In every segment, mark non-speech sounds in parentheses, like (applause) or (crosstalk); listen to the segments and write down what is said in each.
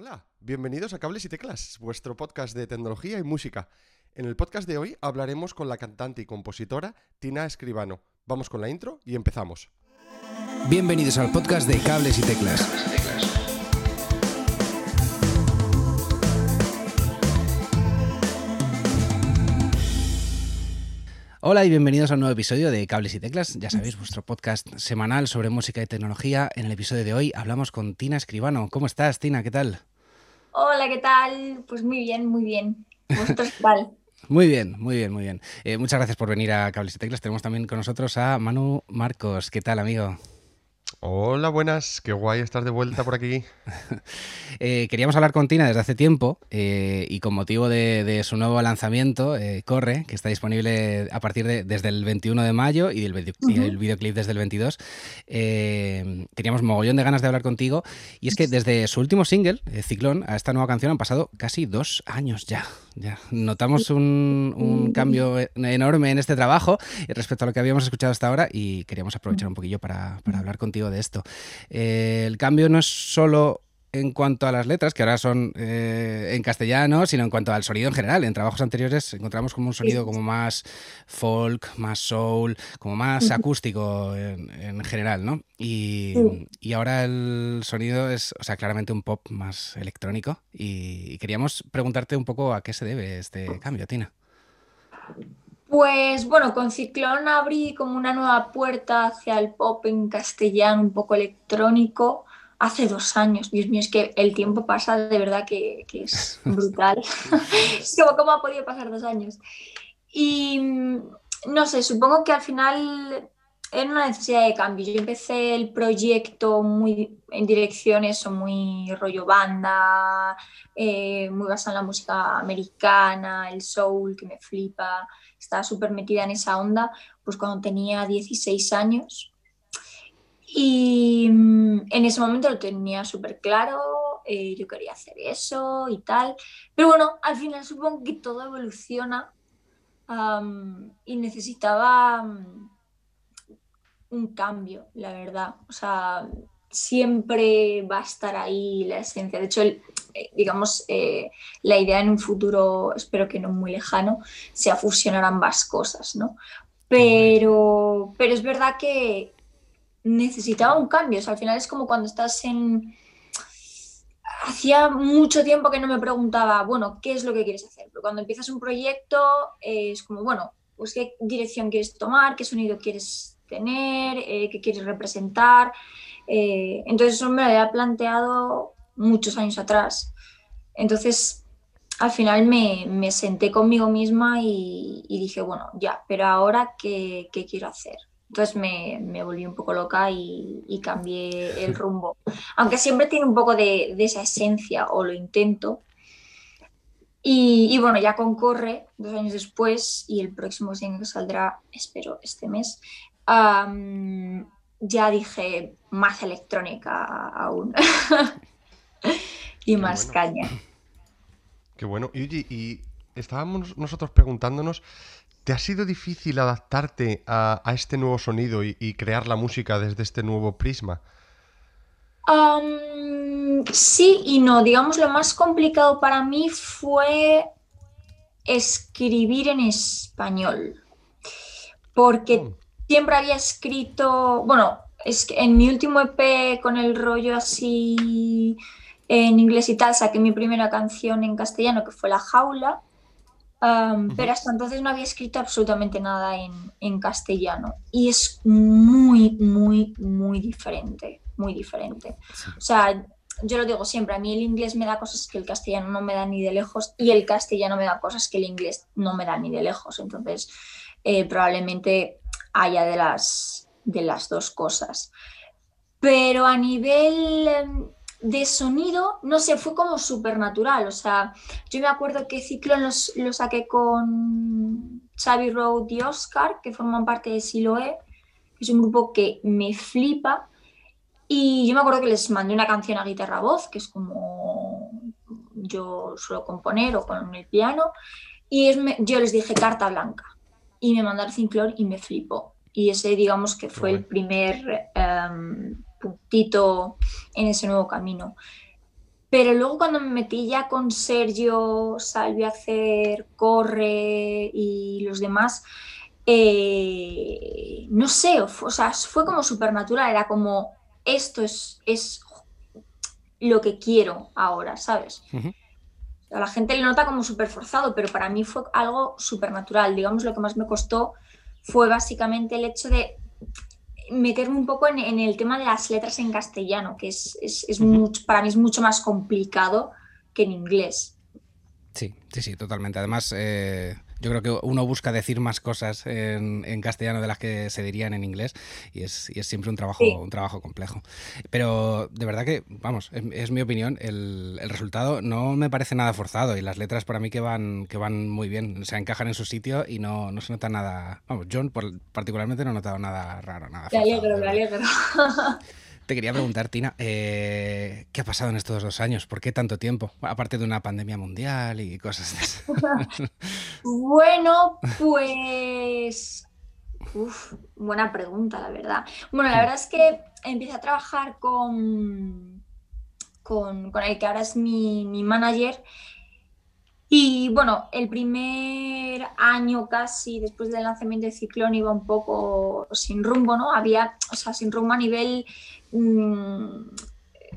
Hola, bienvenidos a Cables y Teclas, vuestro podcast de tecnología y música. En el podcast de hoy hablaremos con la cantante y compositora Tina Escribano. Vamos con la intro y empezamos. Bienvenidos al podcast de Cables y Teclas. Hola y bienvenidos a un nuevo episodio de Cables y Teclas. Ya sabéis, vuestro podcast semanal sobre música y tecnología. En el episodio de hoy hablamos con Tina Escribano. ¿Cómo estás, Tina? ¿Qué tal? Hola, ¿qué tal? Pues muy bien, muy bien. ¿Vosotros qué tal? (laughs) Muy bien, muy bien, muy bien. Eh, muchas gracias por venir a Cables y Teclas. Tenemos también con nosotros a Manu Marcos. ¿Qué tal, amigo? Hola, buenas, qué guay estar de vuelta por aquí. (laughs) eh, queríamos hablar con Tina desde hace tiempo eh, y con motivo de, de su nuevo lanzamiento, eh, Corre, que está disponible a partir de desde el 21 de mayo y, del video, uh -huh. y el videoclip desde el 22. Eh, teníamos mogollón de ganas de hablar contigo y es que desde su último single, Ciclón, a esta nueva canción han pasado casi dos años ya. Ya. Notamos un, un cambio enorme en este trabajo respecto a lo que habíamos escuchado hasta ahora y queríamos aprovechar un poquillo para, para hablar contigo de esto. Eh, el cambio no es solo en cuanto a las letras, que ahora son eh, en castellano, sino en cuanto al sonido en general. En trabajos anteriores encontramos como un sonido como más folk, más soul, como más acústico en, en general, ¿no? Y, y, ahora el sonido es, o sea, claramente un pop más electrónico. Y, y queríamos preguntarte un poco a qué se debe este cambio, Tina. Pues bueno, con Ciclón abrí como una nueva puerta hacia el pop en castellano, un poco electrónico, hace dos años. Dios mío, es que el tiempo pasa de verdad que, que es (laughs) brutal. (laughs) como, ¿Cómo ha podido pasar dos años? Y no sé, supongo que al final era una necesidad de cambio. Yo empecé el proyecto muy en direcciones, muy rollo banda, eh, muy basado en la música americana, el soul, que me flipa estaba súper metida en esa onda, pues cuando tenía 16 años. Y en ese momento lo tenía súper claro, eh, yo quería hacer eso y tal. Pero bueno, al final supongo que todo evoluciona um, y necesitaba um, un cambio, la verdad. O sea, siempre va a estar ahí la esencia. De hecho, el, digamos, eh, la idea en un futuro, espero que no muy lejano, sea fusionar ambas cosas, ¿no? Pero, pero es verdad que necesitaba un cambio. O sea, al final es como cuando estás en... Hacía mucho tiempo que no me preguntaba, bueno, ¿qué es lo que quieres hacer? Pero cuando empiezas un proyecto eh, es como, bueno, pues qué dirección quieres tomar, qué sonido quieres tener, eh, qué quieres representar. Eh, entonces eso me lo había planteado muchos años atrás. Entonces, al final me, me senté conmigo misma y, y, dije, bueno, ya, pero ahora, ¿qué, qué quiero hacer? Entonces me, me, volví un poco loca y, y, cambié (laughs) el rumbo. Aunque siempre tiene un poco de, de esa esencia, o lo intento. Y, y, bueno, ya concorre dos años después y el próximo single que saldrá, espero, este mes. Um, ya dije más electrónica aún. (laughs) y Qué más bueno. caña. Qué bueno. Y, y, estábamos nosotros preguntándonos, ¿te ha sido difícil adaptarte a, a este nuevo sonido y, y, crear la música desde este nuevo prisma? Um, sí y no. Digamos, lo más complicado para mí fue escribir en español. Porque oh. siempre había escrito, bueno, es que en mi último EP con el rollo así en inglés y tal, saqué mi primera canción en castellano que fue La Jaula, um, uh -huh. pero hasta entonces no había escrito absolutamente nada en, en, castellano y es muy, muy, muy diferente, muy diferente. Sí. O sea, yo lo digo siempre, a mí el inglés me da cosas que el castellano no me da ni de lejos y el castellano me da cosas que el inglés no me da ni de lejos, entonces eh, probablemente haya de las, de las dos cosas. Pero a nivel em, de sonido, no sé, fue como súper natural. O sea, yo me acuerdo que Ciclón los, lo saqué con Xavi Road y Oscar, que forman parte de Siloé, que es un grupo que me flipa. Y yo me acuerdo que les mandé una canción a guitarra voz, que es como yo suelo componer o con el piano. Y es, yo les dije carta blanca. Y me mandaron Ciclón y me flipó. Y ese, digamos, que fue el primer um, puntito en ese nuevo camino. Pero luego cuando me metí ya con Sergio, Salvi a hacer Corre y los demás, eh, no sé, o sea, fue como supernatural, era como, esto es, es lo que quiero ahora, ¿sabes? A la gente le nota como súper forzado, pero para mí fue algo supernatural. Digamos, lo que más me costó fue básicamente el hecho de meterme un poco en, el tema de las letras en castellano, que es, mucho, para mí es mucho más complicado que en inglés. Sí, sí, sí, totalmente. Además, eh, yo creo que uno busca decir más cosas en, castellano de las que se dirían en inglés y es, siempre un trabajo, un trabajo complejo. Pero de verdad que, vamos, es, mi opinión, el, resultado no me parece nada forzado y las letras para mí que van, que van muy bien, se encajan en su sitio y no, se nota nada, vamos, John particularmente no he notado nada raro, nada. Me alegro, me alegro. (laughs) Te quería preguntar, Tina, eh, ¿qué ha pasado en estos dos años? ¿Por qué tanto tiempo? Aparte de una pandemia mundial y cosas de eso. (laughs) bueno, pues... Uf, buena pregunta, la verdad. Bueno, la verdad es que empecé a trabajar con, con, el que ahora es mi, mi manager y bueno, el primer año casi después del lanzamiento de Ciclón iba un poco sin rumbo, ¿no? Había, o sea, sin rumbo a nivel mmm,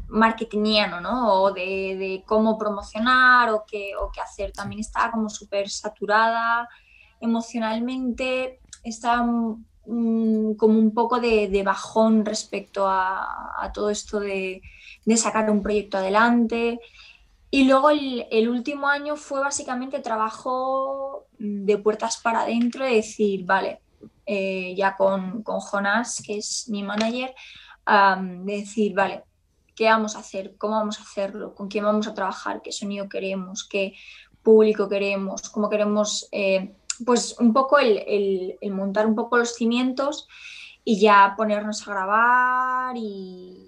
marketingiano, ¿no? O de, cómo promocionar o qué, o qué hacer. También estaba como súper saturada emocionalmente, estaba mm, como un poco de, bajón respecto a, todo esto de, de sacar un proyecto adelante. Y luego el, último año fue básicamente trabajo de puertas para adentro, de decir, vale, eh, ya con, con Jonas, que es mi manager, de decir, vale, ¿qué vamos a hacer? ¿Cómo vamos a hacerlo? ¿Con quién vamos a trabajar? ¿Qué sonido queremos? ¿Qué público queremos? ¿Cómo queremos? Eh, pues un poco el, montar un poco los cimientos y ya ponernos a grabar y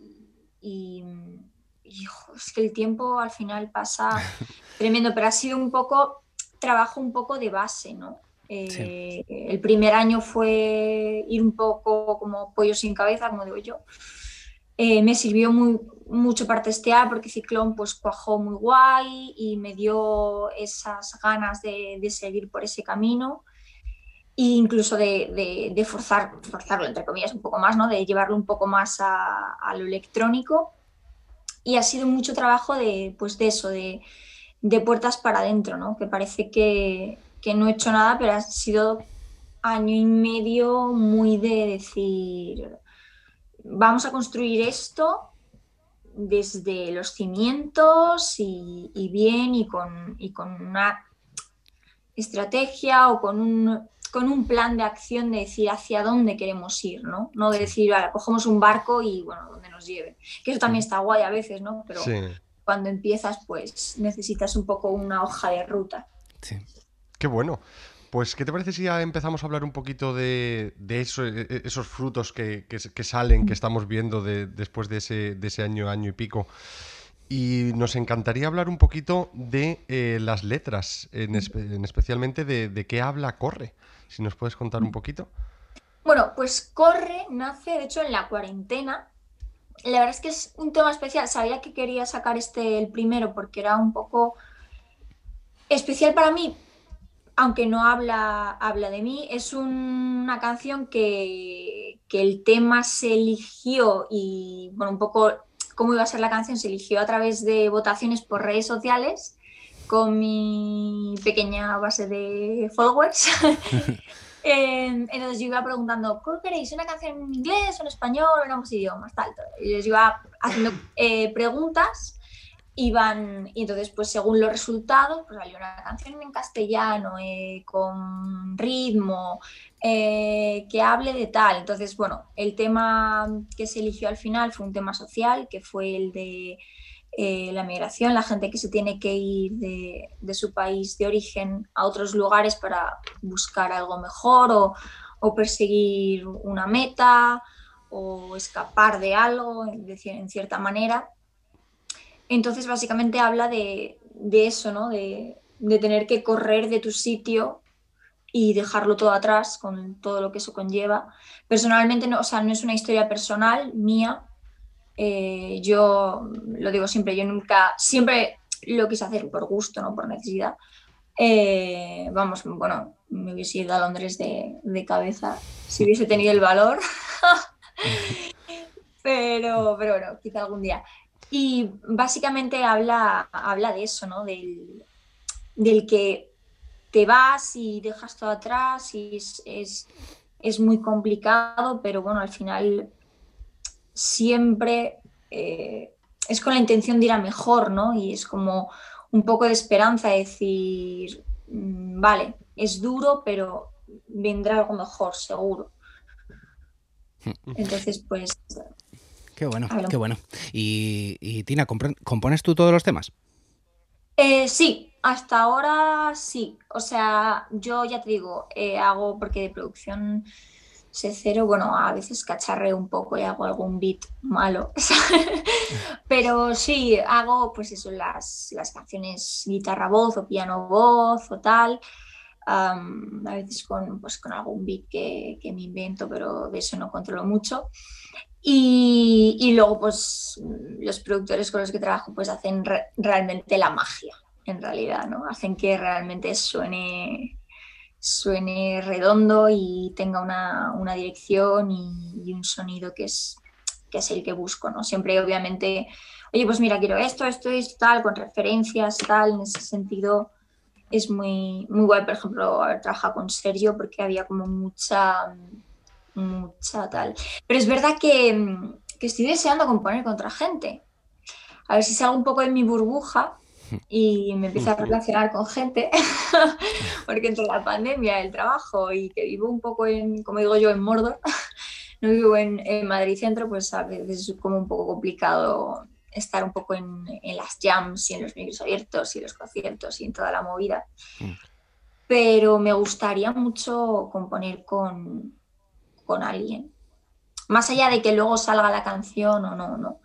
es que el tiempo al final pasa (laughs) tremendo, pero ha sido un poco trabajo un poco de base, ¿no? Eh, el primer año fue ir un poco como pollo sin cabeza, como digo yo. Eh, me sirvió muy, mucho para testear porque Ciclón pues cuajó muy guay y me dio esas ganas de, seguir por ese camino e incluso de, forzar, forzarlo entre comillas un poco más, ¿no? de llevarlo un poco más a, a lo electrónico y ha sido mucho trabajo de, pues de eso, de, puertas para adentro, ¿no? Que parece que, no he hecho nada, pero ha sido año y medio muy de decir, vamos a construir esto desde los cimientos y, bien y con, y con una estrategia o con un, con un plan de acción de decir hacia dónde queremos ir, ¿no? No de decir, vale, cogemos un barco y, bueno, donde nos lleve. Que eso también está guay a veces, ¿no? Pero cuando empiezas, pues necesitas un poco una hoja de ruta. Sí. Qué bueno. Pues, ¿qué te parece si ya empezamos a hablar un poquito de, e, e, esos frutos que, salen, que estamos viendo después de ese, de ese año, año y pico? Y nos encantaría hablar un poquito de eh, las letras, en, especialmente de, qué habla Corre. Si nos puedes contar un poquito. Bueno, pues Corre nace, de hecho, en la cuarentena. La verdad es que es un tema especial. Sabía que quería sacar este el primero porque era un poco especial para mí, aunque no habla, habla de mí. Es una canción que, que el tema se eligió y, bueno, un poco cómo iba a ser la canción se eligió a través de votaciones por redes sociales con mi pequeña base de followers. (laughs) Em, entonces yo iba preguntando, ¿qué queréis? ¿Una canción en inglés, en español, en ambos idiomas? Tal, Y les iba haciendo eh, preguntas iban, y entonces pues según los resultados, pues salió una canción en castellano, eh, con ritmo, eh, que hable de tal. Entonces, bueno, el tema que se eligió al final fue un tema social, que fue el de eh, la migración, la gente que se tiene que ir de, su país de origen a otros lugares para buscar algo mejor o, perseguir una meta o escapar de algo, en cierta manera. Entonces, básicamente habla de, eso, ¿no? De, tener que correr de tu sitio y dejarlo todo atrás con todo lo que eso conlleva. Personalmente, no, o sea, no es una historia personal mía, Eh, yo lo digo siempre, yo nunca, siempre lo quise hacer por gusto, no por necesidad. Eh, vamos, bueno, me hubiese ido a Londres de, de cabeza si hubiese tenido el valor. (laughs) pero, pero bueno, quizá algún día. Y básicamente habla, habla de eso, ¿no? Del, del que te vas y dejas todo atrás y es, es, es muy complicado, pero bueno, al final siempre eh, es con la intención de ir a mejor, ¿no? Y es como un poco de esperanza, decir, mm, vale, es duro, pero vendrá algo mejor, seguro. Entonces, pues... Qué bueno, qué bueno. Y, Tina, ¿compones tú todos los temas? Eh, sí, hasta ahora sí. O sea, yo ya te digo, eh, hago porque de producción cero, bueno, a veces cacharreo un poco y hago algún beat malo, (laughs) pero sí, hago pues eso, las, las canciones guitarra-voz o piano-voz o tal, a veces con, pues, con algún beat que, que, me invento, pero de eso no controlo mucho. Y, y, luego pues los productores con los que trabajo pues hacen realmente la magia, en realidad, ¿no? Hacen que realmente suene suene redondo y tenga una, una dirección y, un sonido que es, que es el que busco, ¿no? Siempre, obviamente, oye, pues mira, quiero esto, esto, esto, tal, con referencias, tal, en ese sentido es muy, muy guay, por ejemplo, haber trabajado con Sergio porque había como mucha, mucha tal. Pero es verdad que, que estoy deseando componer con otra gente. A ver si salgo un poco de mi burbuja y me empiezo a relacionar con gente, (laughs) porque entre la pandemia, el trabajo y que vivo un poco en, como digo yo, en Mordor, (laughs) no vivo en, en Madrid Centro, pues a veces es como un poco complicado estar un poco en, en, las jams y en los micros abiertos y los conciertos y en toda la movida. Mm. Pero me gustaría mucho componer con, con alguien. Más allá de que luego salga la canción o no, no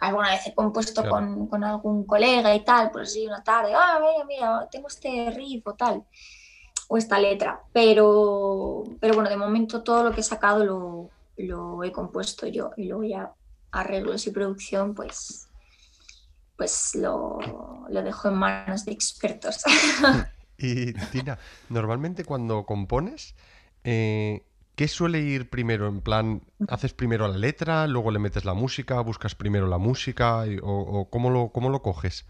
alguna vez he compuesto con, con, algún colega y tal, pues sí, una tarde, ah, mira, mira, tengo este riff o tal, o esta letra, pero, pero bueno, de momento todo lo que he sacado lo, lo he compuesto yo y luego ya arreglos y producción, pues, pues lo, lo dejo en manos de expertos. (laughs) Y Tina, normalmente cuando compones, eh, ¿Qué suele ir primero? En plan, ¿haces primero la letra, luego le metes la música, buscas primero la música o, cómo, lo, cómo lo coges?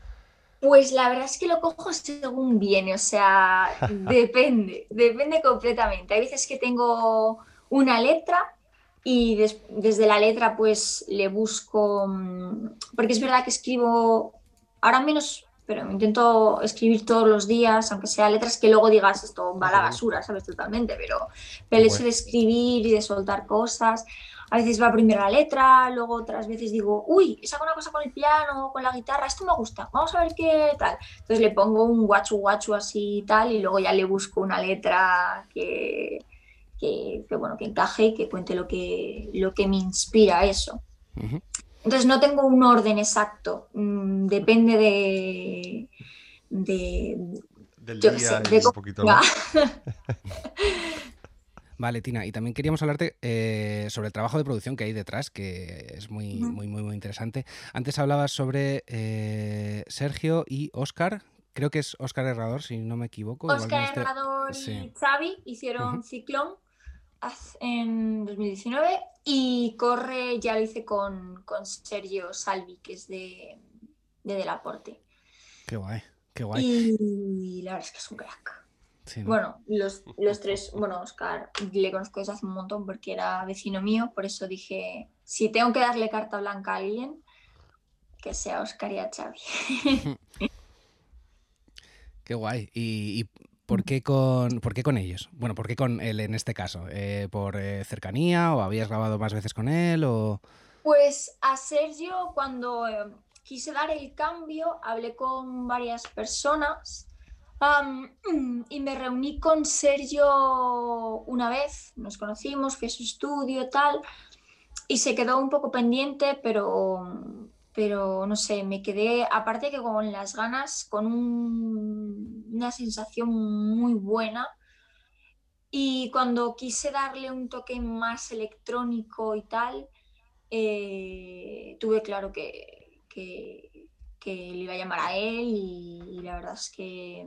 Pues la verdad es que lo cojo según viene, o sea, (laughs) depende, depende completamente. Hay veces que tengo una letra y desde la letra pues le busco, mm, porque es verdad que escribo, ahora menos pero intento escribir todos los días, aunque sea letras que luego digas esto va a la basura, ¿sabes? Totalmente, pero, el hecho de escribir y de soltar cosas, a veces va primero la letra, luego otras veces digo, uy, saco una cosa con el piano, con la guitarra, esto me gusta, vamos a ver qué tal. Entonces le pongo un guachu guachu así y tal, y luego ya le busco una letra que, que, bueno, que encaje y que cuente lo que, lo que me inspira eso. Entonces no tengo un orden exacto, mm, depende de... Del día y un poquito (laughs) Vale, Tina, y también queríamos hablarte eh, sobre el trabajo de producción que hay detrás, que es muy, muy, muy, muy interesante. Antes hablabas sobre eh, Sergio y Oscar, creo que es Oscar Herrador, si no me equivoco. Oscar Herrador y Xavi hicieron Ciclón en 2019 y Corre ya lo hice con, con Sergio Salvi, que es de, de Delaporte. Qué guay, qué guay. Y la verdad es que es un crack. Bueno, los, los, tres, bueno, Oscar le conozco desde hace un montón porque era vecino mío, por eso dije, si tengo que darle carta blanca a alguien, que sea Oscar y a Xavi. (laughs) Qué guay. y, ¿Por qué con, por qué con ellos? Bueno, ¿por qué con él en este caso? Eh, ¿Por eh, cercanía o habías grabado más veces con él? O... Pues a Sergio, cuando eh, quise dar el cambio, hablé con varias personas y me reuní con Sergio una vez, nos conocimos, fui a su estudio, tal, y se quedó un poco pendiente, pero pero no sé, me quedé, aparte que con las ganas, con una sensación muy buena. Y cuando quise darle un toque más electrónico y tal, eh, tuve claro que, que, le iba a llamar a él y, la verdad es que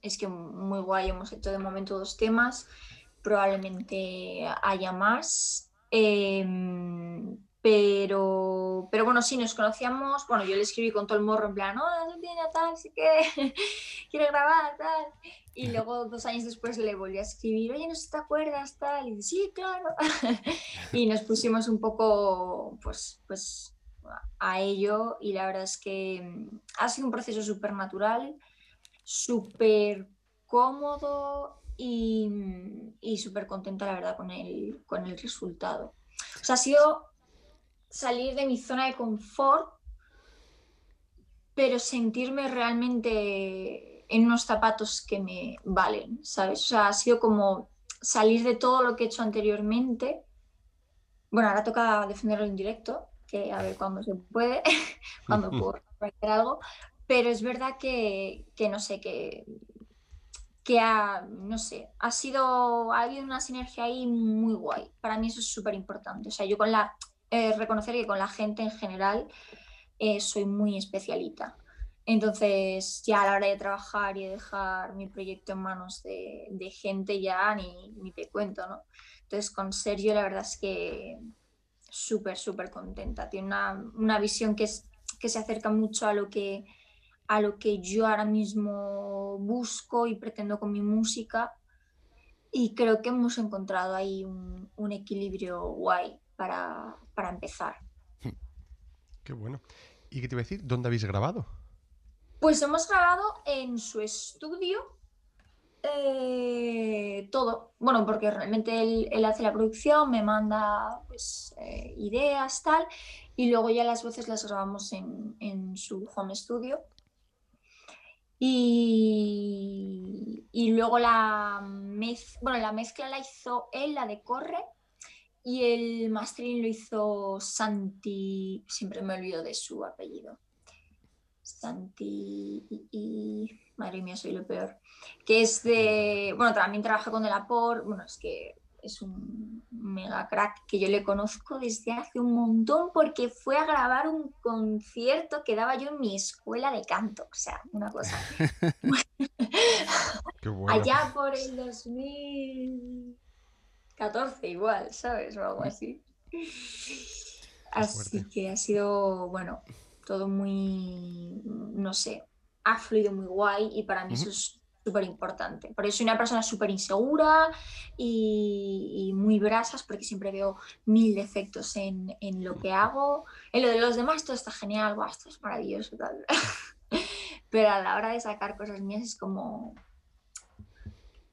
es que muy guay, hemos hecho de momento dos temas, probablemente haya más. Em, pero, pero bueno, sí, nos conocíamos, bueno, yo le escribí con todo el morro en plan, no, no tiene tal, sí que (laughs) quiere grabar, tal. Y luego dos años después le volví a escribir, oye, no sé si te acuerdas, tal. Y sí, claro. (laughs) y nos pusimos un poco, pues, pues, a ello y la verdad es que mm, ha sido un proceso súper natural, súper cómodo y, mm, y súper contenta, la verdad, con el, con el resultado. O sea, ha sido salir de mi zona de confort, pero sentirme realmente en unos zapatos que me valen, ¿sabes? O sea, ha sido como salir de todo lo que he hecho anteriormente. Bueno, ahora toca defenderlo en directo, que a ver cuándo se puede, (laughs) cuando (laughs) puedo hacer algo, pero es verdad que, que no sé, que, que ha, no sé, ha sido, ha habido una sinergia ahí muy guay. Para mí eso es súper importante. O sea, yo con la eh, reconocer que con la gente en general eh, soy muy especialita. Entonces, ya a la hora de trabajar y de dejar mi proyecto en manos de, gente, ya ni, ni, te cuento, ¿no? Entonces, con Sergio, la verdad es que súper, súper contenta. Tiene una, una, visión que, es, que se acerca mucho a lo que, a lo que yo ahora mismo busco y pretendo con mi música. Y creo que hemos encontrado ahí un, un equilibrio guay para, empezar. (laughs) Qué bueno. ¿Y qué te iba a decir? ¿Dónde habéis grabado? Pues hemos grabado en su estudio eh, todo. Bueno, porque realmente él, hace la producción, me manda pues, eh, ideas, tal, y luego ya las voces las grabamos en, su home studio. Y, y luego la, mez, bueno, la mezcla la hizo él, la de Corre, y el mastering lo hizo Santi, siempre me olvido de su apellido. Santi y, madre mía, soy lo peor. Que es de, bueno, también trabaja con el Apor, bueno, es que es un mega crack que yo le conozco desde hace un montón porque fue a grabar un concierto que daba yo en mi escuela de canto, o sea, una cosa. (laughs) (laughs) Allá por el 2000 14 igual, ¿sabes? O algo así. Así que ha sido, bueno, todo muy, no sé, ha fluido muy guay y para mí eso es súper importante. Por eso soy una persona súper insegura y, muy brasas porque siempre veo mil defectos en, lo que hago. En lo de los demás todo está genial, esto es maravilloso. Tal. (laughs) Pero a la hora de sacar cosas mías es como...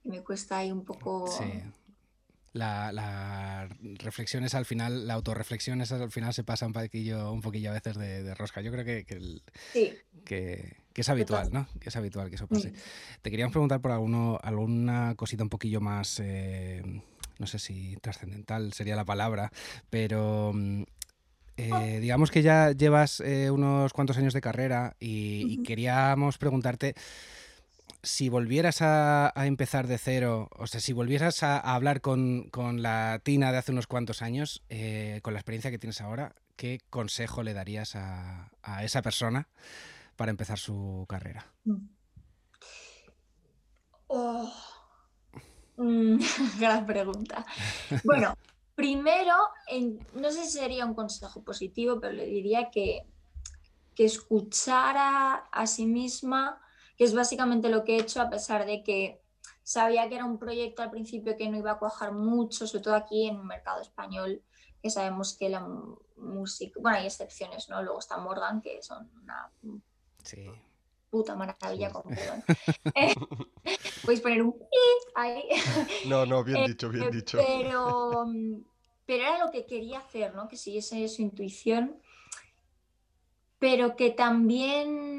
Me cuesta ahí un poco la, reflexión es al final, la autorreflexión es al final se pasa un poquillo, un poquillo a veces de, rosca. Yo creo que, que, es habitual, ¿no? Que es habitual que eso pase. Te queríamos preguntar por alguno, alguna cosita un poquillo más, eh, no sé si trascendental sería la palabra, pero mm, eh, digamos que ya llevas eh, unos cuantos años de carrera y queríamos preguntarte si volvieras a, empezar de cero, o sea, si volvieras a, hablar con, la Tina de hace unos cuantos años, eh, con la experiencia que tienes ahora, ¿qué consejo le darías a, esa persona para empezar su carrera? Oh. Mm, (laughs) gran pregunta. (laughs) Bueno, primero, no sé si sería un consejo positivo, pero le diría que, que escuchara a sí misma que es básicamente lo que he hecho a pesar de que sabía que era un proyecto al principio que no iba a cuajar mucho, sobre todo aquí en un mercado español, que sabemos que la música, bueno, hay excepciones, ¿no? Luego está Morgan, que son una puta maravilla con eh, Podéis poner un ahí. No, no, bien dicho, bien eh, dicho. Pero, pero era lo que quería hacer, ¿no? Que siguiese su intuición, pero que también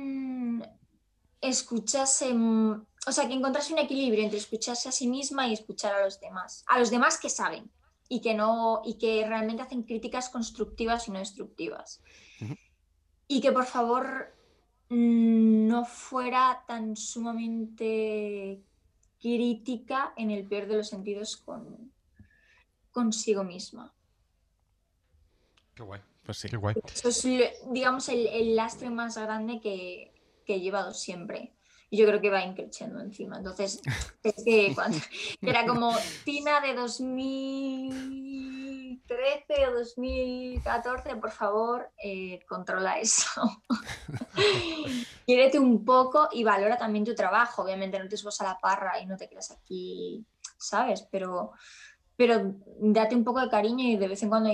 escuchase, mm, o sea, que encontrase un equilibrio entre escucharse a sí misma y escuchar a los demás, a los demás que saben y que no y que realmente hacen críticas constructivas y no destructivas. Y que por favor no fuera tan sumamente crítica en el peor de los sentidos con consigo misma. Qué guay. Pues sí. Qué guay. Eso es, digamos, el, el lastre más grande que, que he llevado siempre. Y yo creo que va increciendo encima. Entonces, es que (laughs) cuando, (laughs) era como Tina de 2013 o 2014, por favor, eh, controla eso. (laughs) Quiérete un poco y valora también tu trabajo. Obviamente no te subas a la parra y no te quedas aquí, ¿sabes? Pero, pero date un poco de cariño y de vez en cuando,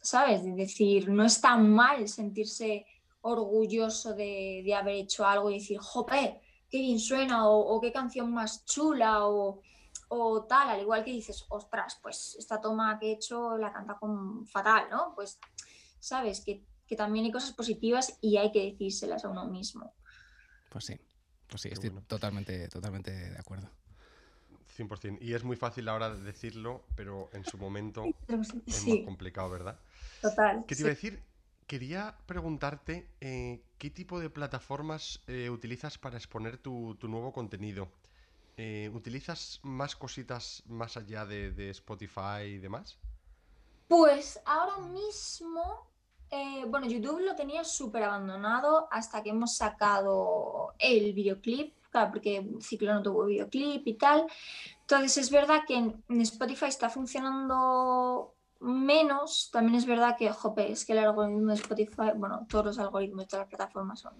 ¿sabes? De decir, no es tan mal sentirse orgulloso de, de haber hecho algo y decir, jope, qué bien suena o, qué canción más chula o, o, tal, al igual que dices, ostras, pues esta toma que he hecho la canta con fatal, ¿no? Pues sabes que, que también hay cosas positivas y hay que decírselas a uno mismo. Pues sí, pues sí, estoy totalmente, totalmente de acuerdo. 100%. Y es muy fácil ahora decirlo, pero en su momento (laughs) es más complicado, ¿verdad? Total. ¿Qué te iba a decir? Quería preguntarte eh, qué tipo de plataformas eh, utilizas para exponer tu, nuevo contenido. Eh, ¿Utilizas más cositas más allá de, Spotify y demás? Pues ahora mismo, bueno, YouTube lo tenía súper abandonado hasta que hemos sacado el videoclip, claro, porque Ciclo no tuvo videoclip y tal. Entonces es verdad que en Spotify está funcionando menos, también es verdad que, jope, es que el algoritmo de Spotify, bueno, todos los algoritmos de todas las plataformas son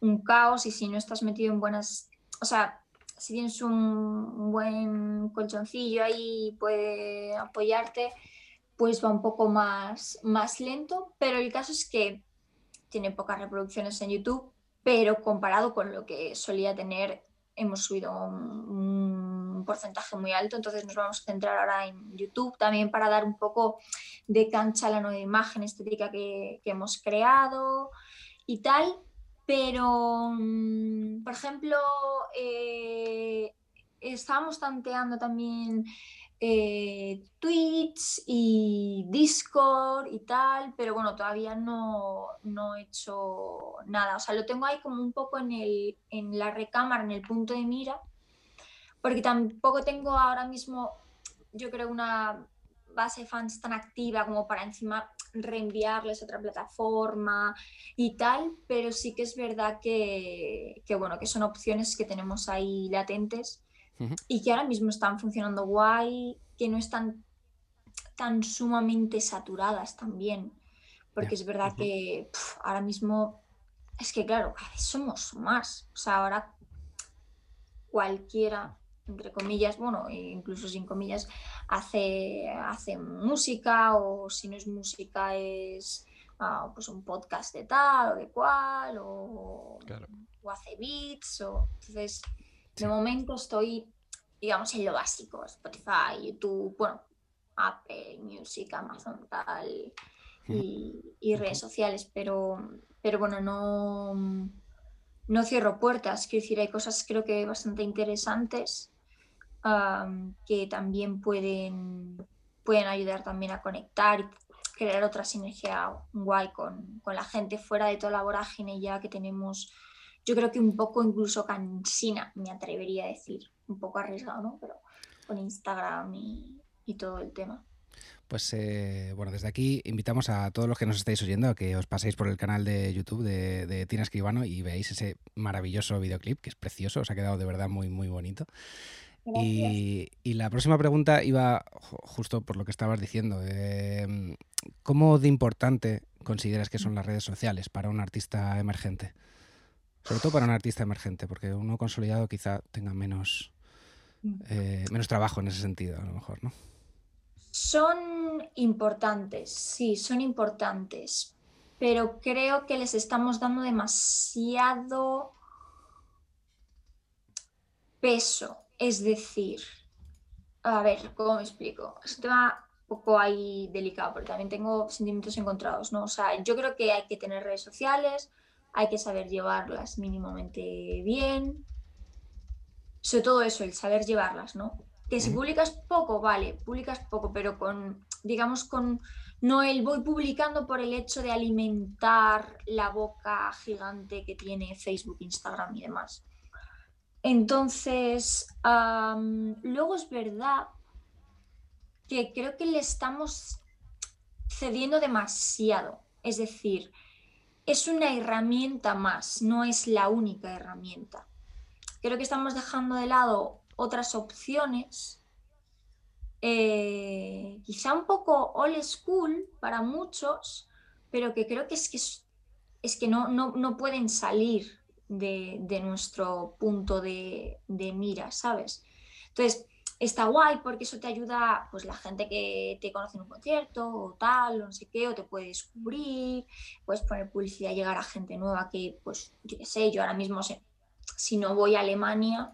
un caos y si no estás metido en buenas, o sea, si tienes un buen colchoncillo ahí puede apoyarte, pues va un poco más, más lento, pero el caso es que tiene pocas reproducciones en YouTube, pero comparado con lo que solía tener, hemos subido un porcentaje muy alto, entonces nos vamos a centrar ahora en YouTube también para dar un poco de cancha a la nueva imagen estética que, hemos creado y tal. Pero, mm, por ejemplo, eh, estábamos tanteando también eh, Twitch y Discord y tal, pero bueno, todavía no, no, he hecho nada. O sea, lo tengo ahí como un poco en, el, en la recámara, en el punto de mira, porque tampoco tengo ahora mismo, yo creo, una base de fans tan activa como para encima reenviarles a otra plataforma y tal, pero sí que es verdad que, bueno, que son opciones que tenemos ahí latentes y que ahora mismo están funcionando guay, que no están tan sumamente saturadas también, porque es verdad que ahora mismo es que claro, cada vez somos más, o sea, ahora cualquiera entre comillas, bueno, incluso sin comillas, hace, hace música o si no es música es ah, pues un podcast de tal o de cual o, hace beats o entonces de momento estoy digamos en lo básico, Spotify, YouTube, bueno, Apple Music, Amazon tal y, redes sociales, pero, pero bueno, no no cierro puertas, quiero decir, hay cosas creo que bastante interesantes que también pueden, pueden ayudar también a conectar y crear otra sinergia guay con, con, la gente fuera de toda la vorágine ya que tenemos, yo creo que un poco incluso cansina, me atrevería a decir, un poco arriesgado, ¿no? Pero con Instagram y, y todo el tema. Pues eh, bueno, desde aquí invitamos a todos los que nos estáis oyendo a que os paséis por el canal de YouTube de, de Tina Escribano y veáis ese maravilloso videoclip que es precioso, os ha quedado de verdad muy muy bonito. Y, la próxima pregunta iba justo por lo que estabas diciendo. Eh, ¿Cómo de importante consideras que son las redes sociales para un artista emergente? Sobre todo para un artista emergente, porque uno consolidado quizá tenga menos, mm. eh, menos trabajo en ese sentido, a lo mejor, ¿no? Son importantes, sí, son importantes, pero creo que les estamos dando demasiado peso es decir, a ver, ¿cómo me explico? Es un tema un poco ahí delicado, porque también tengo sentimientos encontrados, ¿no? O sea, yo creo que hay que tener redes sociales, hay que saber llevarlas mínimamente bien. Sobre todo eso, el saber llevarlas, ¿no? Que si publicas poco, vale, publicas poco, pero con, digamos, con, no el voy publicando por el hecho de alimentar la boca gigante que tiene Facebook, Instagram y demás. Entonces, luego es verdad que creo que le estamos cediendo demasiado. Es decir, es una herramienta más, no es la única herramienta. Creo que estamos dejando de lado otras opciones, eh, quizá un poco old school para muchos, pero que creo que es que, es, que no, no, pueden salir de, nuestro punto de, de mira, ¿sabes? Entonces, está guay porque eso te ayuda, pues la gente que te conoce en un concierto o tal, o no sé qué, o te puede descubrir, puedes poner publicidad, llegar a gente nueva que, pues, yo qué sé, yo ahora mismo si no voy a Alemania,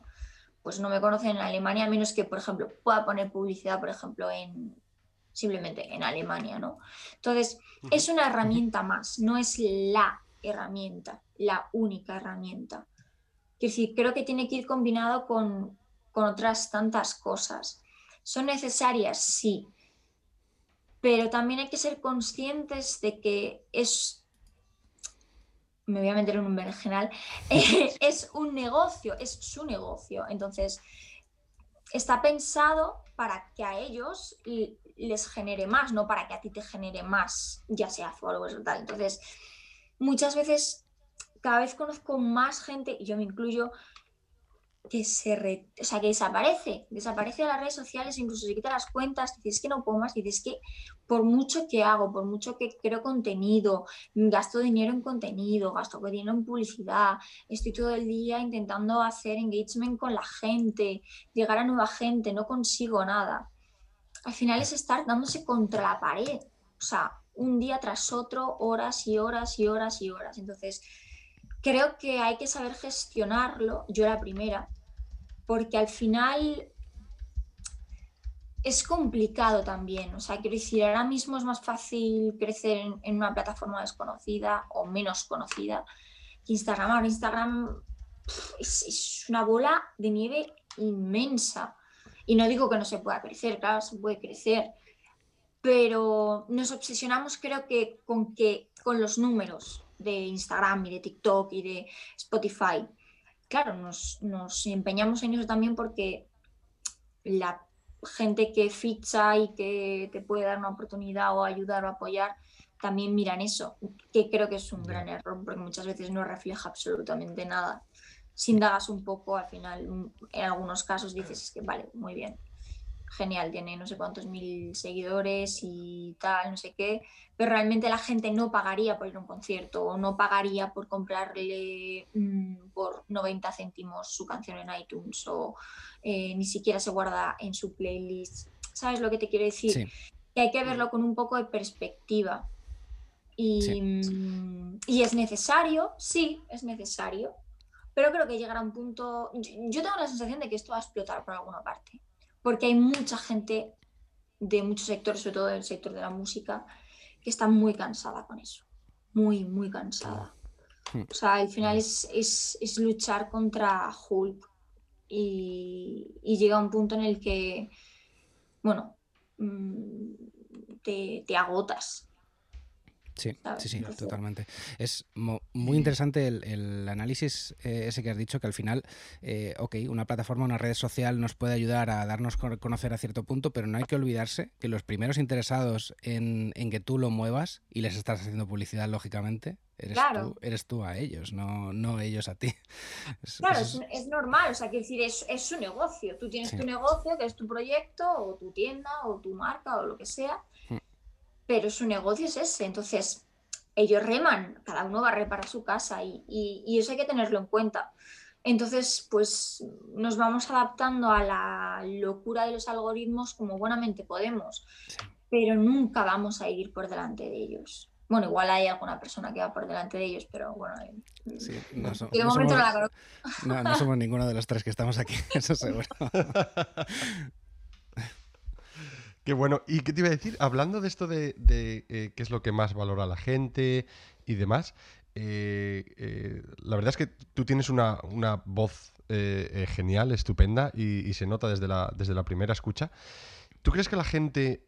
pues no me conocen en Alemania, a menos que, por ejemplo, pueda poner publicidad, por ejemplo, en simplemente en Alemania, ¿no? Entonces, es una herramienta más, no es la herramienta, la única herramienta. Es decir, creo que tiene que ir combinado con, con otras tantas cosas. ¿Son necesarias? Sí. Pero también hay que ser conscientes de que es, me voy a meter en un general, (laughs) es un negocio, es su negocio. Entonces, está pensado para que a ellos les genere más, no para que a ti te genere más, ya sea followers o tal. Entonces, muchas veces, cada vez conozco más gente, y yo me incluyo, que se o sea, que desaparece, desaparece de las redes sociales, incluso se quita las cuentas, dices que no puedo más, dices que por mucho que hago, por mucho que creo contenido, gasto dinero en contenido, gasto dinero en publicidad, estoy todo el día intentando hacer engagement con la gente, llegar a nueva gente, no consigo nada. Al final es estar dándose contra la pared, o sea, un día tras otro, horas y horas y horas y horas. Entonces, creo que hay que saber gestionarlo, yo la primera, porque al final es complicado también. O sea, quiero decir, ahora mismo es más fácil crecer en, una plataforma desconocida o menos conocida que Instagram. Ahora Instagram es, una bola de nieve inmensa. Y no digo que no se pueda crecer, claro, se puede crecer. Pero nos obsesionamos, creo que, con que con los números de Instagram y de TikTok y de Spotify. Claro, nos, empeñamos en eso también porque la gente que ficha y que te puede dar una oportunidad o ayudar o apoyar, también miran eso, que creo que es un gran error porque muchas veces no refleja absolutamente nada. Si indagas un poco, al final, en algunos casos dices que vale, muy bien, genial, tiene no sé cuántos mil seguidores y tal, no sé qué, pero realmente la gente no pagaría por ir a un concierto o no pagaría por comprarle mm, por 90 céntimos su canción en iTunes o eh, ni siquiera se guarda en su playlist. ¿Sabes lo que te quiero decir? Que hay que verlo con un poco de perspectiva. Y, y es necesario, sí, es necesario, pero creo que llegará un punto. Yo tengo la sensación de que esto va a explotar por alguna parte porque hay mucha gente de muchos sectores, sobre todo del sector de la música, que está muy cansada con eso, muy, muy cansada. Hmm. O sea, al final es, es, luchar contra Hulk y, y, llega un punto en el que, bueno, mm, te, te agotas. Sí, sí, sí, totalmente. Es muy interesante el, análisis eh, ese que has dicho, que al final, eh, ok, una plataforma, una red social nos puede ayudar a darnos a conocer a cierto punto, pero no hay que olvidarse que los primeros interesados en, que tú lo muevas y les estás haciendo publicidad, lógicamente, eres, tú, eres tú a ellos, no, no ellos a ti. (laughs) claro, es, normal, o sea, que decir, es, es su negocio. Tú tienes tu negocio, que es tu proyecto, o tu tienda, o tu marca, o lo que sea pero su negocio es ese. Entonces, ellos reman, cada uno va a reparar su casa y, eso hay que tenerlo en cuenta. Entonces, pues nos vamos adaptando a la locura de los algoritmos como buenamente podemos, pero nunca vamos a ir por delante de ellos. Bueno, igual hay alguna persona que va por delante de ellos, pero bueno, sí, no, momento somos, no, no somos ninguno de los tres que estamos aquí, (laughs) eso seguro. (laughs) Qué bueno. ¿Y qué te iba a decir? Hablando de esto de, eh, qué es lo que más valora la gente y demás, eh, eh, la verdad es que tú tienes una, voz genial, estupenda y, se nota desde la, desde la primera escucha. ¿Tú crees que la gente,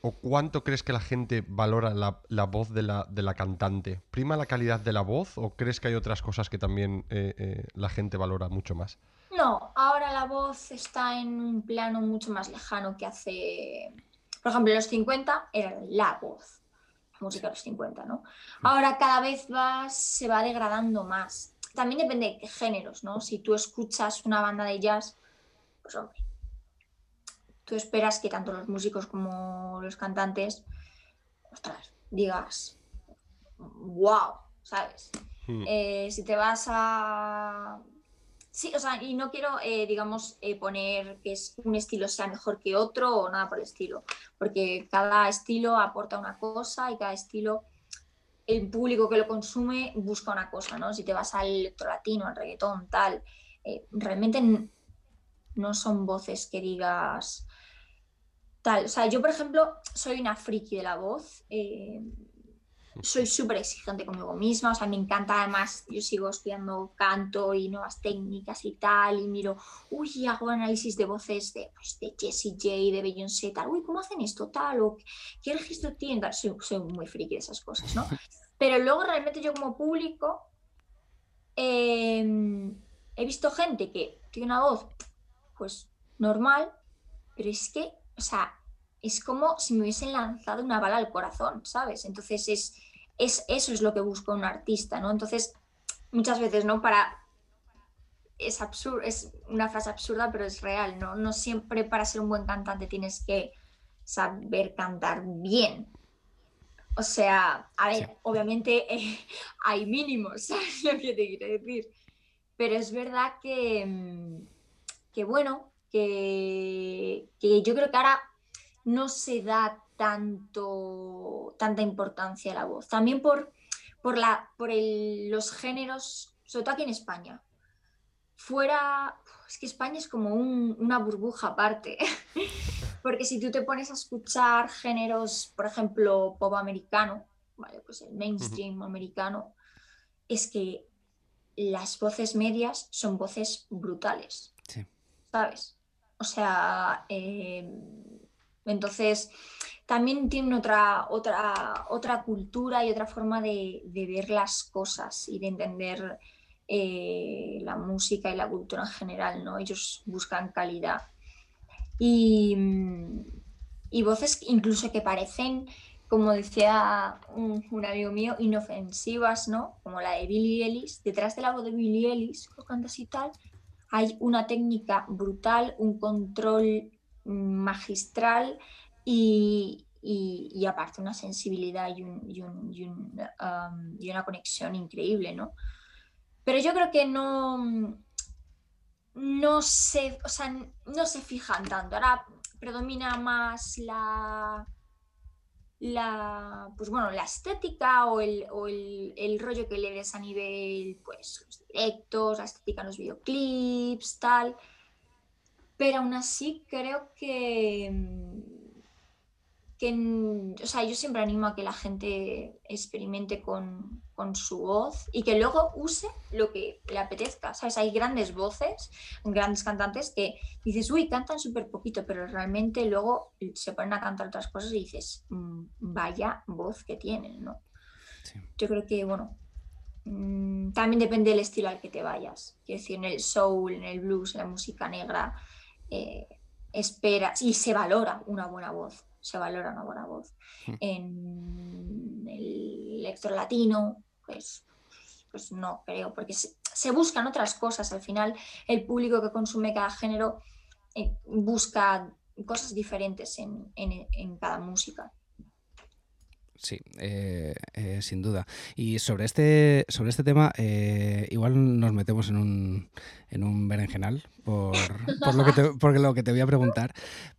o cuánto crees que la gente valora la, voz de la, de la, cantante? ¿Prima la calidad de la voz o crees que hay otras cosas que también la gente valora mucho más? No, ahora la voz está en un plano mucho más lejano que hace Por ejemplo, los 50 era la voz, la música de los 50, ¿no? Ahora cada vez va, se va degradando más. También depende de qué géneros, ¿no? Si tú escuchas una banda de jazz, pues hombre, tú esperas que tanto los músicos como los cantantes, ostras, digas, wow, ¿sabes? Hmm. Eh, si te vas a... Sí, o sea, y no quiero, eh, digamos, eh, poner que es un estilo sea mejor que otro o nada por el estilo, porque cada estilo aporta una cosa y cada estilo, el público que lo consume busca una cosa, ¿no? Si te vas al electrolatino, al reggaetón, tal, realmente no son voces que digas tal. O sea, yo, por ejemplo, soy una friki de la voz soy súper exigente conmigo misma, o sea, me encanta además, yo sigo estudiando canto y nuevas técnicas y tal, y miro, uy, hago análisis de voces de, pues, de Jessie J, de Beyoncé, tal, uy, ¿cómo hacen esto tal? ¿O qué registro tienen? Soy, soy, muy friki de esas cosas, ¿no? (laughs) Pero luego realmente yo como público em, he visto gente que tiene una voz, pues, normal, pero es que, o sea, es como si me hubiesen lanzado una bala al corazón, ¿sabes? Entonces es, es eso es lo que busca un artista, ¿no? Entonces, muchas veces, ¿no? Para es absurdo, es una frase absurda, pero es real, ¿no? No siempre para ser un buen cantante tienes que saber cantar bien. O sea, a ver, obviamente eh, (laughs) hay mínimos, (laughs) ¿sabes lo que te quiero decir? Pero es verdad que, mm, que bueno, que, que yo creo que ahora no se da tanto, tanta importancia a la voz. También por, por, la, por los géneros, sobre todo aquí en España. Fuera, es que España es como una burbuja aparte. (laughs) Porque si tú te pones a escuchar géneros, por ejemplo, pop americano, ¿vale? pues el mainstream americano, es que las voces medias son voces brutales. ¿Sabes? O sea, eh, entonces, también tienen otra, otra, otra cultura y otra forma de, ver las cosas y de entender eh, la música y la cultura en general, ¿no? Ellos buscan calidad. Y, voces incluso que parecen, como decía un, amigo mío, inofensivas, ¿no? Como la de Billie Ellis. Detrás de la voz de Billie Ellis, cantas y tal, hay una técnica brutal, un control magistral y, aparte una sensibilidad y, um, y, una conexión increíble, ¿no? Pero yo creo que no, no, se, o sea, no se fijan tanto. Ahora predomina más la, la, pues bueno, la estética o, el, rollo que le des a nivel, pues, los directos, la estética en los videoclips, tal. Pero aún así creo que, que o sea, yo siempre animo a que la gente experimente con, su voz y que luego use lo que le apetezca. ¿Sabes? Hay grandes voces, grandes cantantes que dices, uy, cantan súper poquito, pero realmente luego se ponen a cantar otras cosas y dices, mm, vaya voz que tienen, ¿no? Yo creo que, bueno, mm, también depende del estilo al que te vayas. Quiero decir, en el soul, en el blues, en la música negra, eh, espera y se valora una buena voz, se valora una buena voz. Hmm. En el electro latino, pues, pues no creo, porque se, buscan otras cosas. Al final, el público que consume cada género eh, busca cosas diferentes en cada música. Sí, eh, eh, sin duda. Y sobre este, sobre este tema, eh, igual nos metemos en un, en un berenjenal por, por, lo que te, por lo que te voy a preguntar,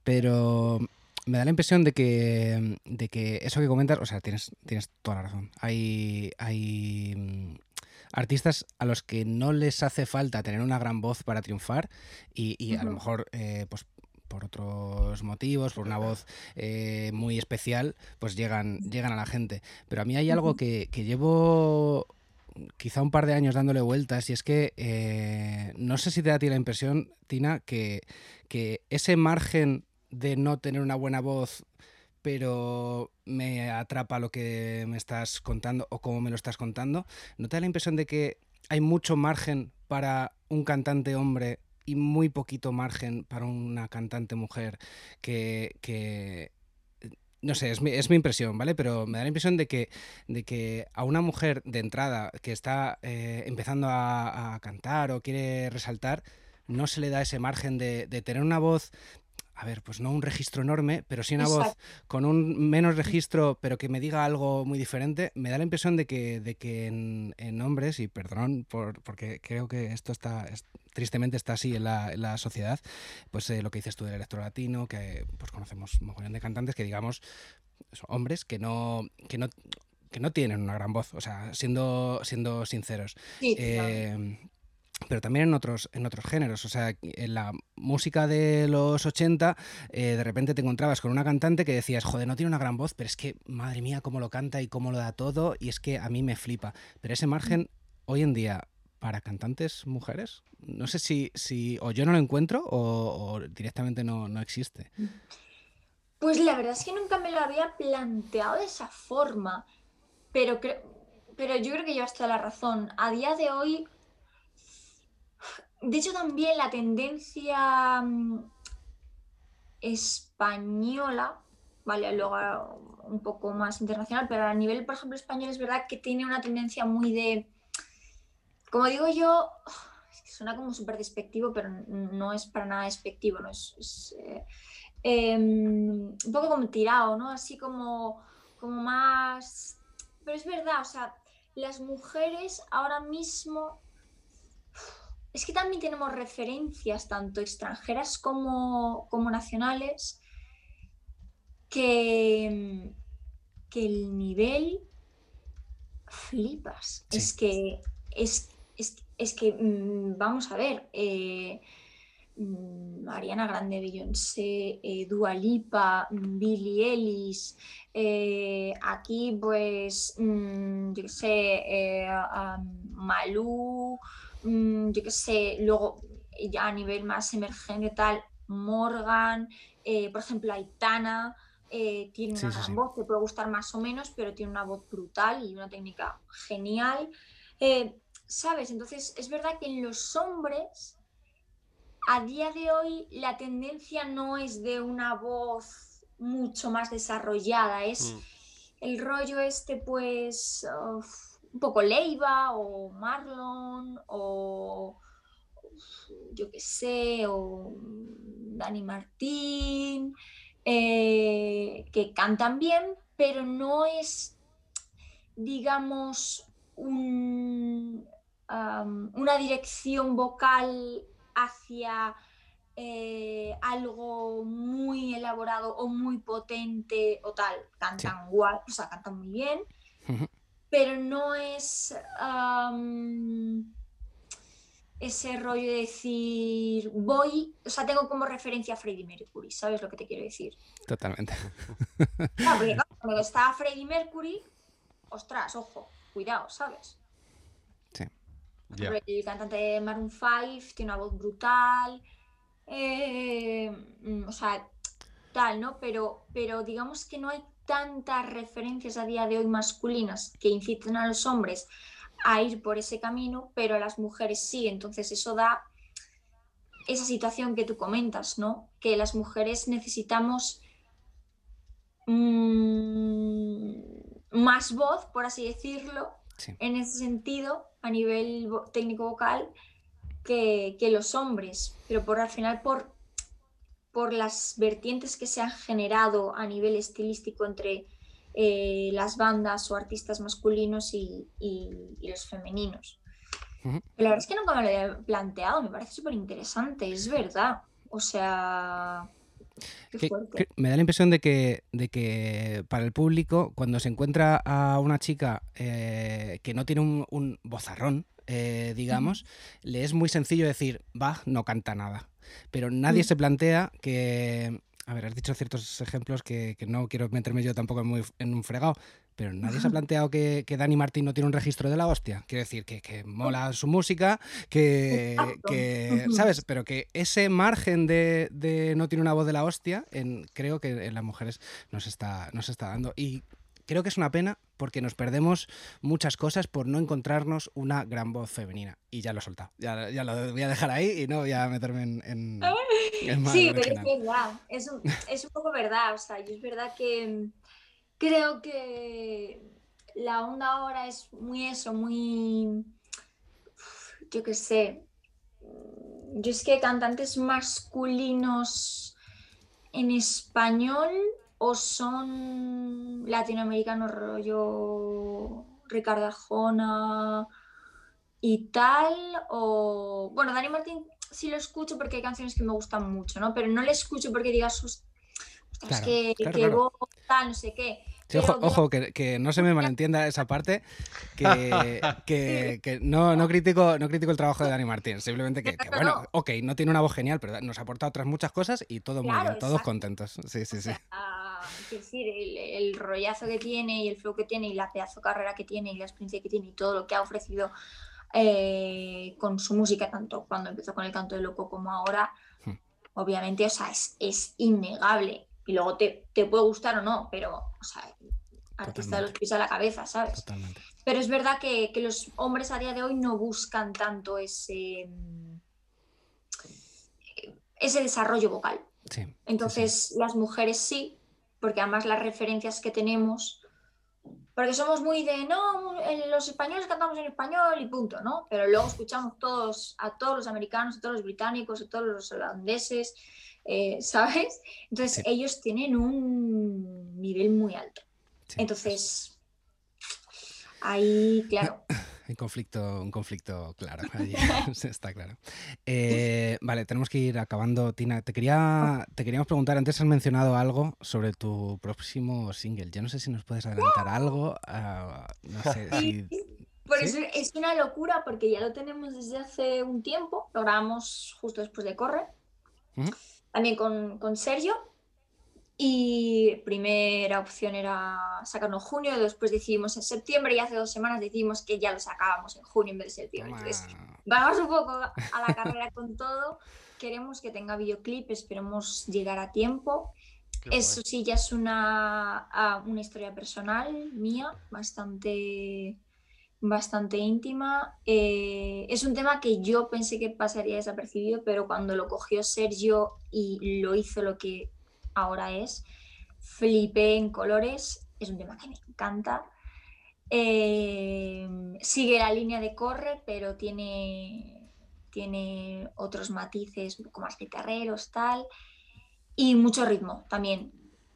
pero me da la impresión de que, de que eso que comentas, o sea, tienes, tienes toda la razón. Hay, hay mm, artistas a los que no les hace falta tener una gran voz para triunfar y, y a lo mejor pues por otros motivos, por una voz eh, muy especial, pues llegan, llegan a la gente. Pero a mí hay algo que, llevo quizá un par de años dándole vueltas y es que eh, no sé si te da a ti la impresión, Tina, que, que ese margen de no tener una buena voz pero me atrapa lo que me estás contando o cómo me lo estás contando. ¿No te da la impresión de que hay mucho margen para un cantante hombre y muy poquito margen para una cantante mujer que, no sé, es mi, es mi, impresión, ¿vale? Pero me da la impresión de que, de que a una mujer de entrada que está eh, empezando a, cantar o quiere resaltar, no se le da ese margen de, de tener una voz a ver, pues no un registro enorme, pero sí una voz con un menos registro, pero que me diga algo muy diferente, me da la impresión de que, de que en, hombres, y perdón, por, porque creo que esto está, tristemente está así en la, sociedad, pues eh, lo que dices tú del electro latino, que pues conocemos mogollón de cantantes que digamos, son hombres que no, que no que no tienen una gran voz, o sea, siendo, siendo sinceros. Sí, eh, pero también en otros, en otros géneros. O sea, en la música de los 80, eh, de repente te encontrabas con una cantante que decías, joder, no tiene una gran voz, pero es que, madre mía, cómo lo canta y cómo lo da todo, y es que a mí me flipa. Pero ese margen, hoy en día, para cantantes mujeres, no sé si, si o yo no lo encuentro o, directamente no, no existe. Pues la verdad es que nunca me lo había planteado de esa forma, pero, pero yo creo que llevas toda la razón. A día de hoy de hecho, también la tendencia mm, española, vale, luego un poco más internacional, pero a nivel, por ejemplo, español es verdad que tiene una tendencia muy de, como digo yo, (sighs) es suena como súper despectivo, pero no es para nada despectivo, ¿no? Es, eh, em, un poco como tirado, ¿no? Así como, como más... Pero es verdad, o sea, las mujeres ahora mismo es que también tenemos referencias, tanto extranjeras como, nacionales, que, que, el nivel flipas. Es que, es, que, mm, vamos a ver, eh, mm, Mariana Grande, Beyoncé, eh, Dua Lipa, mm, Billie Ellis, eh, aquí pues, yo qué sé, Malú, Mm, yo qué sé, luego ya a nivel más emergente tal, Morgan, eh, por ejemplo, Aitana, eh, tiene una gran voz, te puede gustar más o menos, pero tiene una voz brutal y una técnica genial. Eh, ¿Sabes? Entonces, es verdad que en los hombres, a día de hoy, la tendencia no es de una voz mucho más desarrollada, es mm. el rollo este, pues un poco Leiva o Marlon o yo qué sé, o Dani Martín, eh, que cantan bien, pero no es, digamos, una dirección vocal hacia eh, algo muy elaborado o muy potente o tal. Cantan guay, o sea, cantan muy bien pero no es ese rollo de decir, voy, o sea, tengo como referencia a Freddie Mercury, ¿sabes lo que te quiero decir? Totalmente. Claro, porque (laughs) cuando está Freddie Mercury, ostras, ojo, cuidado, ¿sabes? Sí. El cantante de Maroon 5 tiene una voz brutal, eh, mm, o sea, tal, ¿no? Pero, pero digamos que no hay tantas referencias a día de hoy masculinas que inciten a los hombres a ir por ese camino, pero a las mujeres sí. Entonces eso da esa situación que tú comentas, ¿no? Que las mujeres necesitamos mm, más voz, por así decirlo, en ese sentido, a nivel técnico vocal, que, que, los hombres. Pero por al final por por las vertientes que se han generado a nivel estilístico entre eh, las bandas o artistas masculinos y, los femeninos. la verdad es que nunca me lo había planteado, me parece súper interesante, es verdad. O sea, me da la impresión de que, de que para el público, cuando se encuentra a una chica eh, que no tiene un, un bozarrón, eh, digamos, le es muy sencillo decir, va, no canta nada. Pero nadie mm. se plantea que... A ver, has dicho ciertos ejemplos que, no quiero meterme yo tampoco en, un fregado, pero nadie se ha planteado que, Dani Martín no tiene un registro de la hostia. Quiero decir, que, mola su música, que, ¿sabes? Pero que ese margen de, no tiene una voz de la hostia, en, creo que en las mujeres nos está, nos está dando. Y creo que es una pena porque nos perdemos muchas cosas por no encontrarnos una gran voz femenina. Y ya lo he soltado. Ya, ya lo voy a dejar ahí y no voy a meterme en. en, sí, pero es verdad. Es un, es un poco verdad. O sea, yo es verdad que creo que la onda ahora es muy eso, muy. Yo qué sé. Yo es que cantantes masculinos en español o son latinoamericanos rollo Ricardo Arjona y tal, o bueno, Dani Martín sí lo escucho porque hay canciones que me gustan mucho, ¿no? Pero no le escucho porque digas, ostras, que, que tal, no sé qué ojo, que, no se me malentienda esa parte, (laughs) que, no, no, critico, no critico el trabajo de Dani Martín, simplemente que, bueno, ok, no tiene una voz genial, pero nos aporta otras muchas cosas y todo muy bien, todos contentos. Sí, sí, sí. Decir, el, rollazo que tiene y el flow que tiene y la pedazo carrera que tiene y la experiencia que tiene y todo lo que ha ofrecido eh, con su música, tanto cuando empezó con el canto de loco como ahora, hmm. obviamente, o sea, es, es innegable y luego te, puede gustar o no, pero, o sea, artista de los pies a la cabeza, ¿sabes? Totalmente. Pero es verdad que, los hombres a día de hoy no buscan tanto ese, ese desarrollo vocal. Sí, Entonces, las mujeres sí, porque además las referencias que tenemos, porque somos muy de, no, los españoles cantamos en español y punto, ¿no? Pero luego escuchamos todos, a todos los americanos, a todos los británicos, a todos los holandeses, eh, (laughs) ¿sabes? Entonces ellos tienen un nivel muy alto. Entonces, ahí, claro. (laughs) Un conflicto, un conflicto claro, (laughs) (laughs) está claro. Eh, vale, tenemos que ir acabando. Tina, te, quería, te queríamos preguntar, antes has mencionado algo sobre tu próximo single. Yo no sé si nos puedes adelantar algo. Ah, no sé (laughs) si... es una locura porque ya lo tenemos desde hace un tiempo. Lo grabamos justo después de Corre también con, con Sergio. Y primera opción era sacarlo en junio, después decidimos en septiembre y hace dos semanas decidimos que ya lo sacábamos en junio en vez de septiembre. Entonces, vamos un poco a la carrera con todo. Queremos que tenga videoclip, esperemos llegar a tiempo. Eso sí, ya es una, una historia personal mía, bastante bastante íntima. Eh, es un tema que yo pensé que pasaría desapercibido, pero cuando lo cogió Sergio y lo hizo lo que ahora es, flipé en colores. Es un tema que me encanta. Eh, sigue la línea de corre, pero tiene, tiene otros matices un poco más guitarreros, tal. Y mucho ritmo también,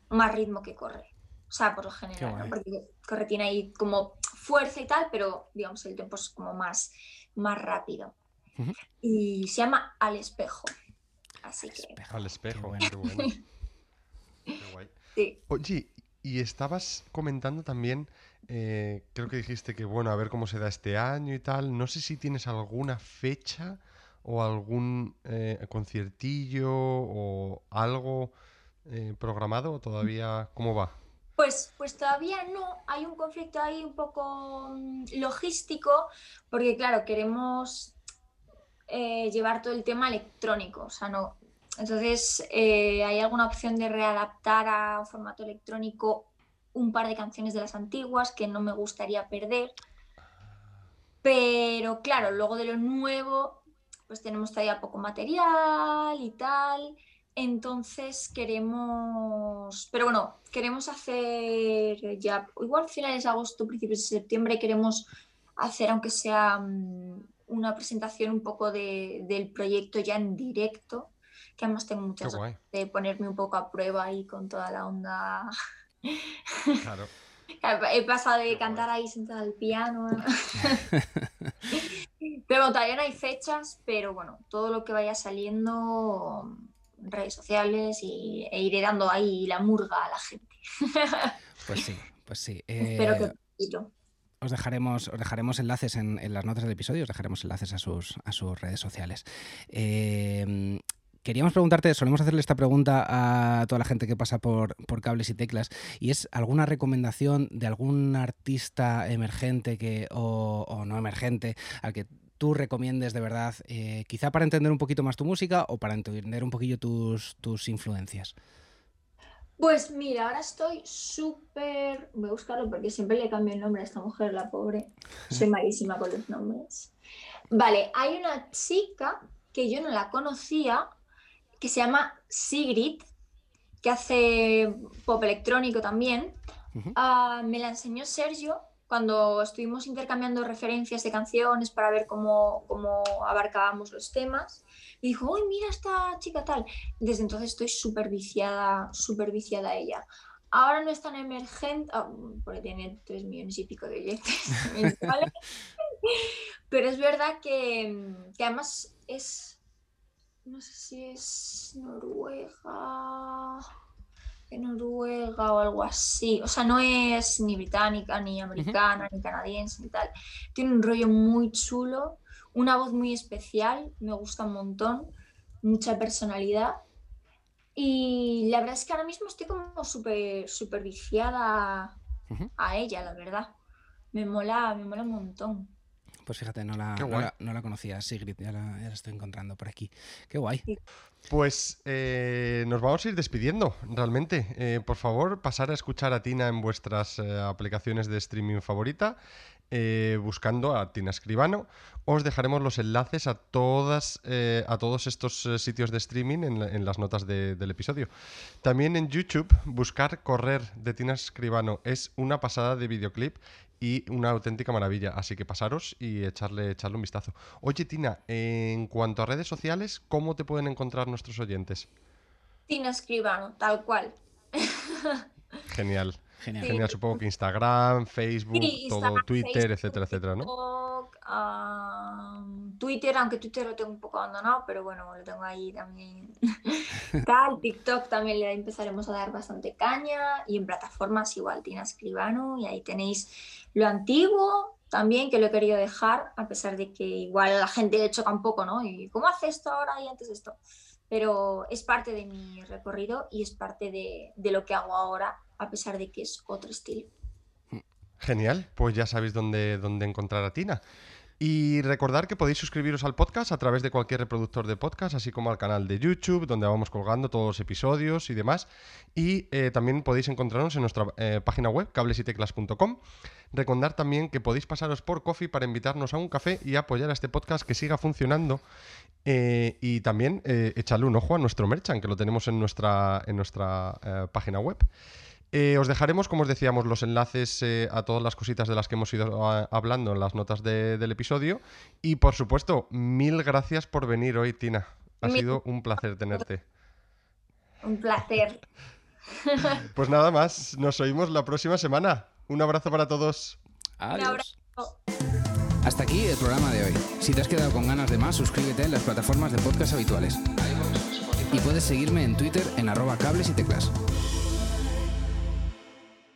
más ritmo que corre. O sea, por lo general, porque corre tiene ahí como fuerza y tal, pero digamos el tiempo es como más, más rápido. Y se llama Al espejo. Así que. Al espejo, bueno. (laughs) Qué, guay. Oye, y estabas comentando también, eh, creo que dijiste que bueno, a ver cómo se da este año y tal. No sé si tienes alguna fecha o algún eh, conciertillo o algo eh, programado o todavía, ¿cómo va? Pues, pues todavía no, hay un conflicto ahí un poco mm, logístico, porque claro, queremos eh, llevar todo el tema electrónico, o sea, no. Entonces, eh, ¿hay alguna opción de readaptar a formato electrónico un par de canciones de las antiguas que no me gustaría perder? Pero claro, luego de lo nuevo, pues tenemos todavía poco material y tal. Entonces queremos, pero bueno, queremos hacer ya, igual finales de agosto, principios de septiembre, queremos hacer, aunque sea mm, una presentación un poco del proyecto ya en directo, que además tengo muchas ganas de ponerme un poco a prueba ahí con toda la onda. Claro. (laughs) He pasado de cantar ahí sentada al piano. (laughs) pero todavía no hay fechas, pero bueno, todo lo que vaya saliendo redes sociales y, e iré dando ahí la murga a la gente. (laughs) Pues sí, pues sí. Espero que eh, os dejaremos, os dejaremos enlaces en, las notas del episodio, os dejaremos enlaces a sus, a sus redes sociales. Eh, queríamos preguntarte, solemos hacerle esta pregunta a toda la gente que pasa por, por, cables y teclas, y es alguna recomendación de algún artista emergente que, o, no emergente al que tú recomiendes de verdad, eh, quizá para entender un poquito más tu música o para entender un poquillo tus, tus influencias? Pues mira, ahora estoy súper. Voy a buscarlo porque siempre le cambio el nombre a esta mujer, la pobre. Soy malísima con los nombres. Vale, hay una chica que yo no la conocía, que se llama Sigrid, que hace pop electrónico también. Ah, me la enseñó Sergio cuando estuvimos intercambiando referencias de canciones para ver cómo, cómo abarcábamos los temas. Y dijo, uy, mira esta chica tal. Desde entonces estoy súper viciada, súper viciada a ella. Ahora no es tan emergente, ah, porque tiene tres millones y pico de oyentes. (laughs) (laughs) Pero es verdad que, que además es, no sé si es Noruega de Noruega o algo así. O sea, no es ni británica, ni americana, ni canadiense, ni tal. Tiene un rollo muy chulo, una voz muy especial, me gusta un montón, mucha personalidad. Y la verdad es que ahora mismo estoy como súper super viciada a ella, la verdad. Me mola, me mola un montón. Pues fíjate, no la, no la, conocía, Sigrid, ya la, estoy encontrando por aquí. Qué guay. Pues eh, nos vamos a ir despidiendo, realmente. Eh, por favor, pasar a escuchar a Tina en vuestras eh, aplicaciones de streaming favorita. buscando a Tina Escribano. Os dejaremos los enlaces a, todas, a todos estos sitios de streaming en, las notas del episodio. También en YouTube, buscar Correr de Tina Escribano es una pasada de videoclip y una auténtica maravilla. Así que pasaros y echarle, echarle un vistazo. Oye, Tina, en cuanto a redes sociales, ¿cómo te pueden encontrar nuestros oyentes? Tina Escribano, tal cual. Genial. Genial. Supongo que Instagram, Facebook, todo, Twitter, etcétera, etcétera, ¿no? Twitter, aunque Twitter lo tengo un poco abandonado, pero bueno, lo tengo ahí también. Tal, TikTok también le empezaremos a dar bastante caña y en plataformas igual, Tina Escribano, y ahí tenéis lo antiguo también, que lo he querido dejar, a pesar de que igual la gente le choca un poco, ¿no? ¿Y cómo hace esto ahora y antes esto? Pero es parte de mi recorrido y es parte de, de lo que hago ahora, a pesar de que es otro estilo. Genial, pues ya sabéis dónde, dónde encontrar a Tina. Y recordar que podéis suscribiros al podcast a través de cualquier reproductor de podcast, así como al canal de YouTube, donde vamos colgando todos los episodios y demás. Y eh, también podéis encontrarnos en nuestra eh, página web, cablesyteclas.com. Recordar también que podéis pasaros por Coffee para invitarnos a un café y apoyar a este podcast que siga funcionando. Eh, y también echarle un ojo a nuestro merchant, que lo tenemos en nuestra, en nuestra página web. Eh, os dejaremos, como os decíamos, los enlaces eh, a todas las cositas de las que hemos ido ah, hablando en las notas del episodio. Y por supuesto, mil gracias por venir hoy, Tina. Ha sido un placer tenerte. Un placer. (laughs) Pues nada más, nos oímos la próxima semana. Un abrazo para todos. Adiós. Hasta aquí el programa de hoy. Si te has quedado con ganas de más, suscríbete en las plataformas de podcast habituales. Y puedes seguirme en Twitter en arroba cables y teclas.